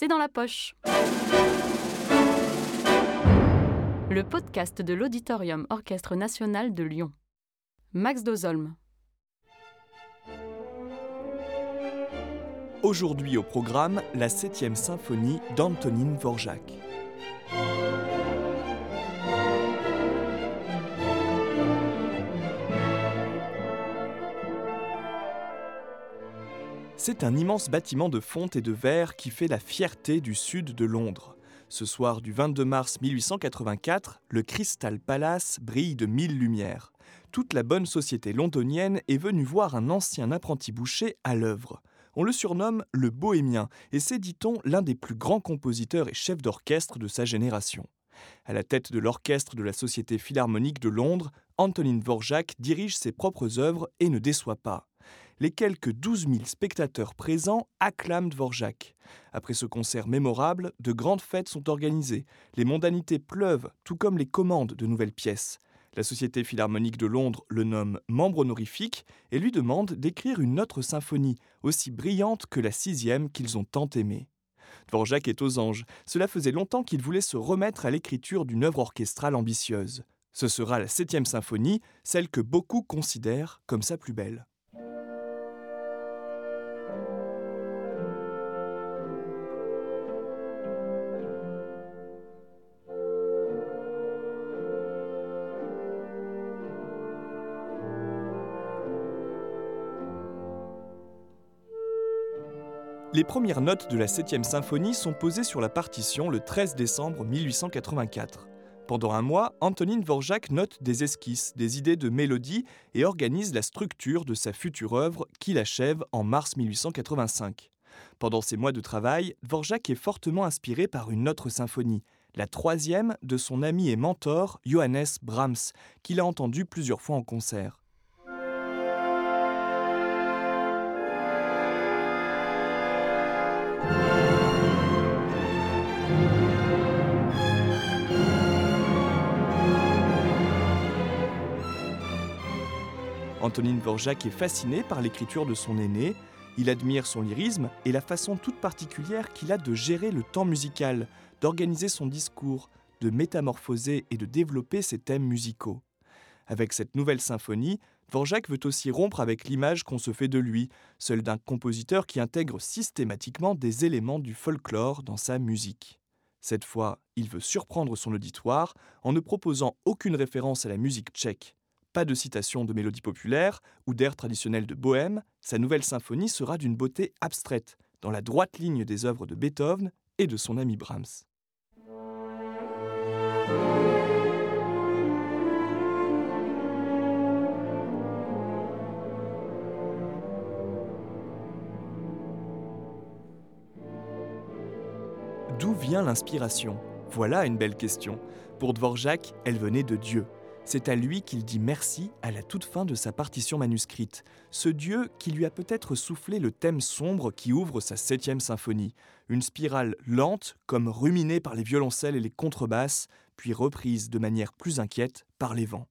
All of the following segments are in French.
c'est dans la poche. Le podcast de l'Auditorium Orchestre National de Lyon. Max Dozolm. Aujourd'hui au programme, la 7e symphonie d'Antonin Dvorak. C'est un immense bâtiment de fonte et de verre qui fait la fierté du sud de Londres. Ce soir du 22 mars 1884, le Crystal Palace brille de mille lumières. Toute la bonne société londonienne est venue voir un ancien apprenti boucher à l'œuvre. On le surnomme le Bohémien et c'est, dit-on, l'un des plus grands compositeurs et chefs d'orchestre de sa génération. À la tête de l'orchestre de la Société philharmonique de Londres, Antonin Dvorak dirige ses propres œuvres et ne déçoit pas les quelques 12 000 spectateurs présents acclament Dvorak. Après ce concert mémorable, de grandes fêtes sont organisées. Les mondanités pleuvent, tout comme les commandes de nouvelles pièces. La Société philharmonique de Londres le nomme membre honorifique et lui demande d'écrire une autre symphonie, aussi brillante que la sixième qu'ils ont tant aimée. Dvorak est aux anges. Cela faisait longtemps qu'il voulait se remettre à l'écriture d'une œuvre orchestrale ambitieuse. Ce sera la septième symphonie, celle que beaucoup considèrent comme sa plus belle. Les premières notes de la 7e symphonie sont posées sur la partition le 13 décembre 1884. Pendant un mois, Antonin Dvorak note des esquisses, des idées de mélodie et organise la structure de sa future œuvre qu'il achève en mars 1885. Pendant ces mois de travail, Dvorak est fortement inspiré par une autre symphonie, la troisième de son ami et mentor Johannes Brahms, qu'il a entendu plusieurs fois en concert. Antonin Dvorak est fasciné par l'écriture de son aîné, il admire son lyrisme et la façon toute particulière qu'il a de gérer le temps musical, d'organiser son discours, de métamorphoser et de développer ses thèmes musicaux. Avec cette nouvelle symphonie, Dvorak veut aussi rompre avec l'image qu'on se fait de lui, celle d'un compositeur qui intègre systématiquement des éléments du folklore dans sa musique. Cette fois, il veut surprendre son auditoire en ne proposant aucune référence à la musique tchèque. Pas de citation de mélodies populaires ou d'airs traditionnels de bohème, sa nouvelle symphonie sera d'une beauté abstraite, dans la droite ligne des œuvres de Beethoven et de son ami Brahms. D'où vient l'inspiration? Voilà une belle question. Pour Dvorak, elle venait de Dieu. C'est à lui qu'il dit merci à la toute fin de sa partition manuscrite, ce Dieu qui lui a peut-être soufflé le thème sombre qui ouvre sa septième symphonie, une spirale lente comme ruminée par les violoncelles et les contrebasses, puis reprise de manière plus inquiète par les vents.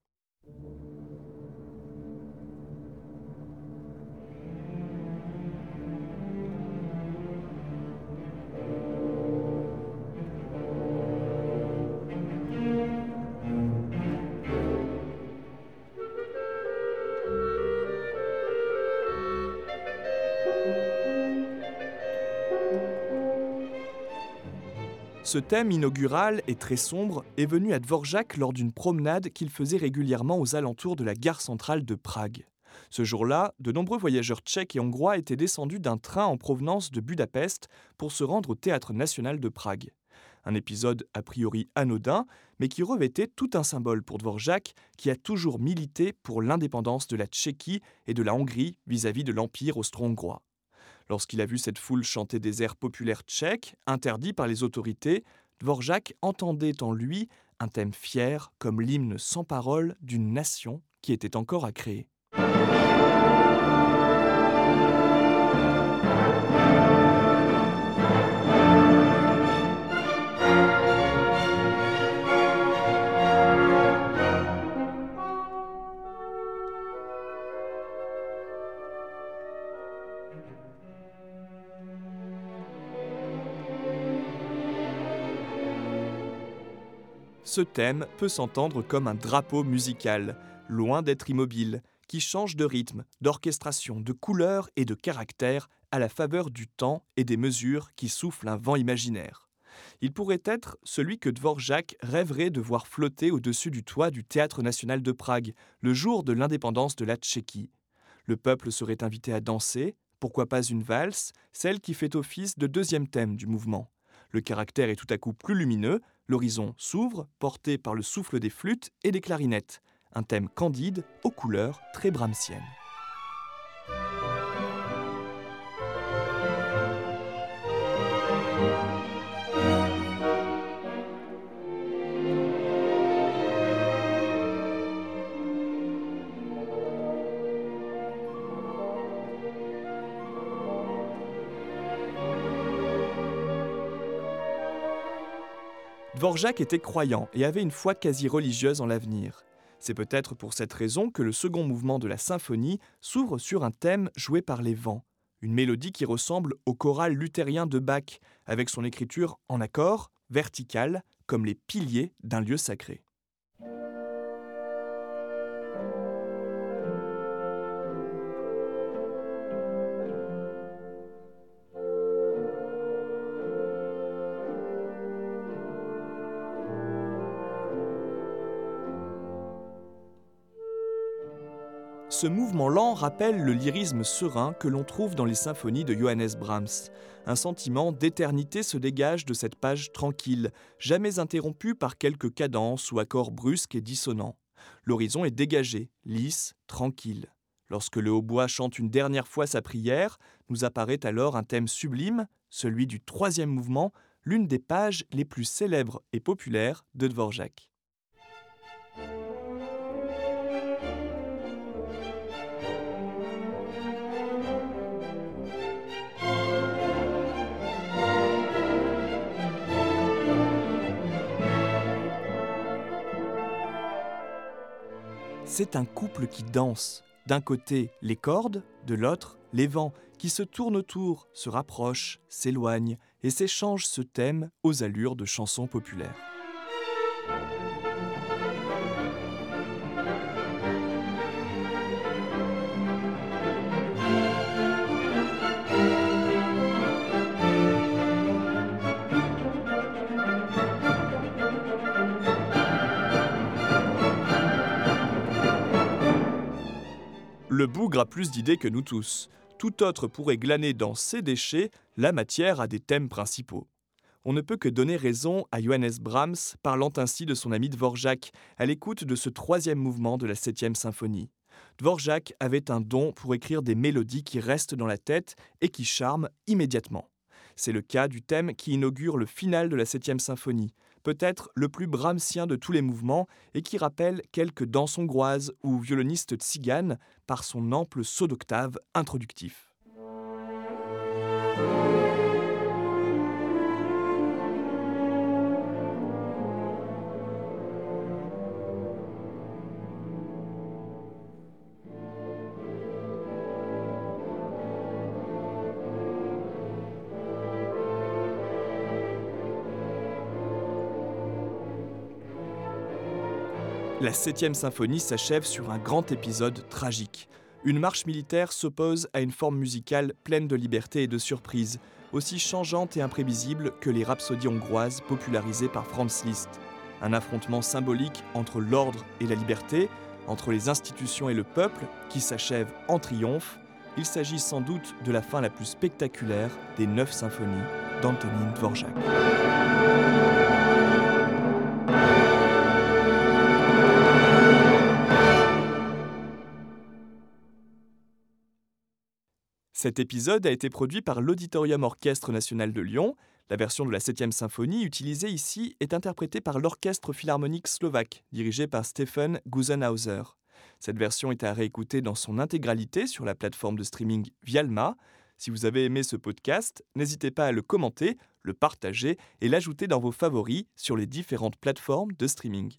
Ce thème inaugural et très sombre est venu à Dvorak lors d'une promenade qu'il faisait régulièrement aux alentours de la gare centrale de Prague. Ce jour-là, de nombreux voyageurs tchèques et hongrois étaient descendus d'un train en provenance de Budapest pour se rendre au Théâtre national de Prague. Un épisode a priori anodin, mais qui revêtait tout un symbole pour Dvorak, qui a toujours milité pour l'indépendance de la Tchéquie et de la Hongrie vis-à-vis -vis de l'Empire austro-hongrois. Lorsqu'il a vu cette foule chanter des airs populaires tchèques, interdits par les autorités, Dvorak entendait en lui un thème fier comme l'hymne sans parole d'une nation qui était encore à créer. Ce thème peut s'entendre comme un drapeau musical, loin d'être immobile, qui change de rythme, d'orchestration, de couleur et de caractère à la faveur du temps et des mesures qui soufflent un vent imaginaire. Il pourrait être celui que Dvorak rêverait de voir flotter au-dessus du toit du Théâtre national de Prague, le jour de l'indépendance de la Tchéquie. Le peuple serait invité à danser, pourquoi pas une valse, celle qui fait office de deuxième thème du mouvement. Le caractère est tout à coup plus lumineux, l'horizon s'ouvre, porté par le souffle des flûtes et des clarinettes, un thème candide aux couleurs très brahmsiennes. Dvorak était croyant et avait une foi quasi religieuse en l'avenir. C'est peut-être pour cette raison que le second mouvement de la symphonie s'ouvre sur un thème joué par les vents, une mélodie qui ressemble au choral luthérien de Bach, avec son écriture en accord, verticale, comme les piliers d'un lieu sacré. Ce mouvement lent rappelle le lyrisme serein que l'on trouve dans les symphonies de Johannes Brahms. Un sentiment d'éternité se dégage de cette page tranquille, jamais interrompue par quelques cadences ou accords brusques et dissonants. L'horizon est dégagé, lisse, tranquille. Lorsque le hautbois chante une dernière fois sa prière, nous apparaît alors un thème sublime, celui du troisième mouvement, l'une des pages les plus célèbres et populaires de Dvorak. C'est un couple qui danse. D'un côté, les cordes, de l'autre, les vents, qui se tournent autour, se rapprochent, s'éloignent et s'échangent ce thème aux allures de chansons populaires. Bougre a plus d'idées que nous tous. Tout autre pourrait glaner dans ses déchets la matière à des thèmes principaux. On ne peut que donner raison à Johannes Brahms, parlant ainsi de son ami Dvorak, à l'écoute de ce troisième mouvement de la septième symphonie. Dvorak avait un don pour écrire des mélodies qui restent dans la tête et qui charment immédiatement. C'est le cas du thème qui inaugure le final de la septième symphonie, peut-être le plus brahmsien de tous les mouvements et qui rappelle quelques danses hongroises ou violonistes tziganes par son ample saut d'octave introductif. La septième symphonie s'achève sur un grand épisode tragique. Une marche militaire s'oppose à une forme musicale pleine de liberté et de surprise, aussi changeante et imprévisible que les rhapsodies hongroises popularisées par Franz Liszt. Un affrontement symbolique entre l'ordre et la liberté, entre les institutions et le peuple, qui s'achève en triomphe. Il s'agit sans doute de la fin la plus spectaculaire des neuf symphonies d'Antonin Dvorak. Cet épisode a été produit par l'Auditorium Orchestre National de Lyon. La version de la 7e symphonie utilisée ici est interprétée par l'Orchestre Philharmonique Slovaque, dirigé par Stephen Gusenhauser. Cette version est à réécouter dans son intégralité sur la plateforme de streaming Vialma. Si vous avez aimé ce podcast, n'hésitez pas à le commenter, le partager et l'ajouter dans vos favoris sur les différentes plateformes de streaming.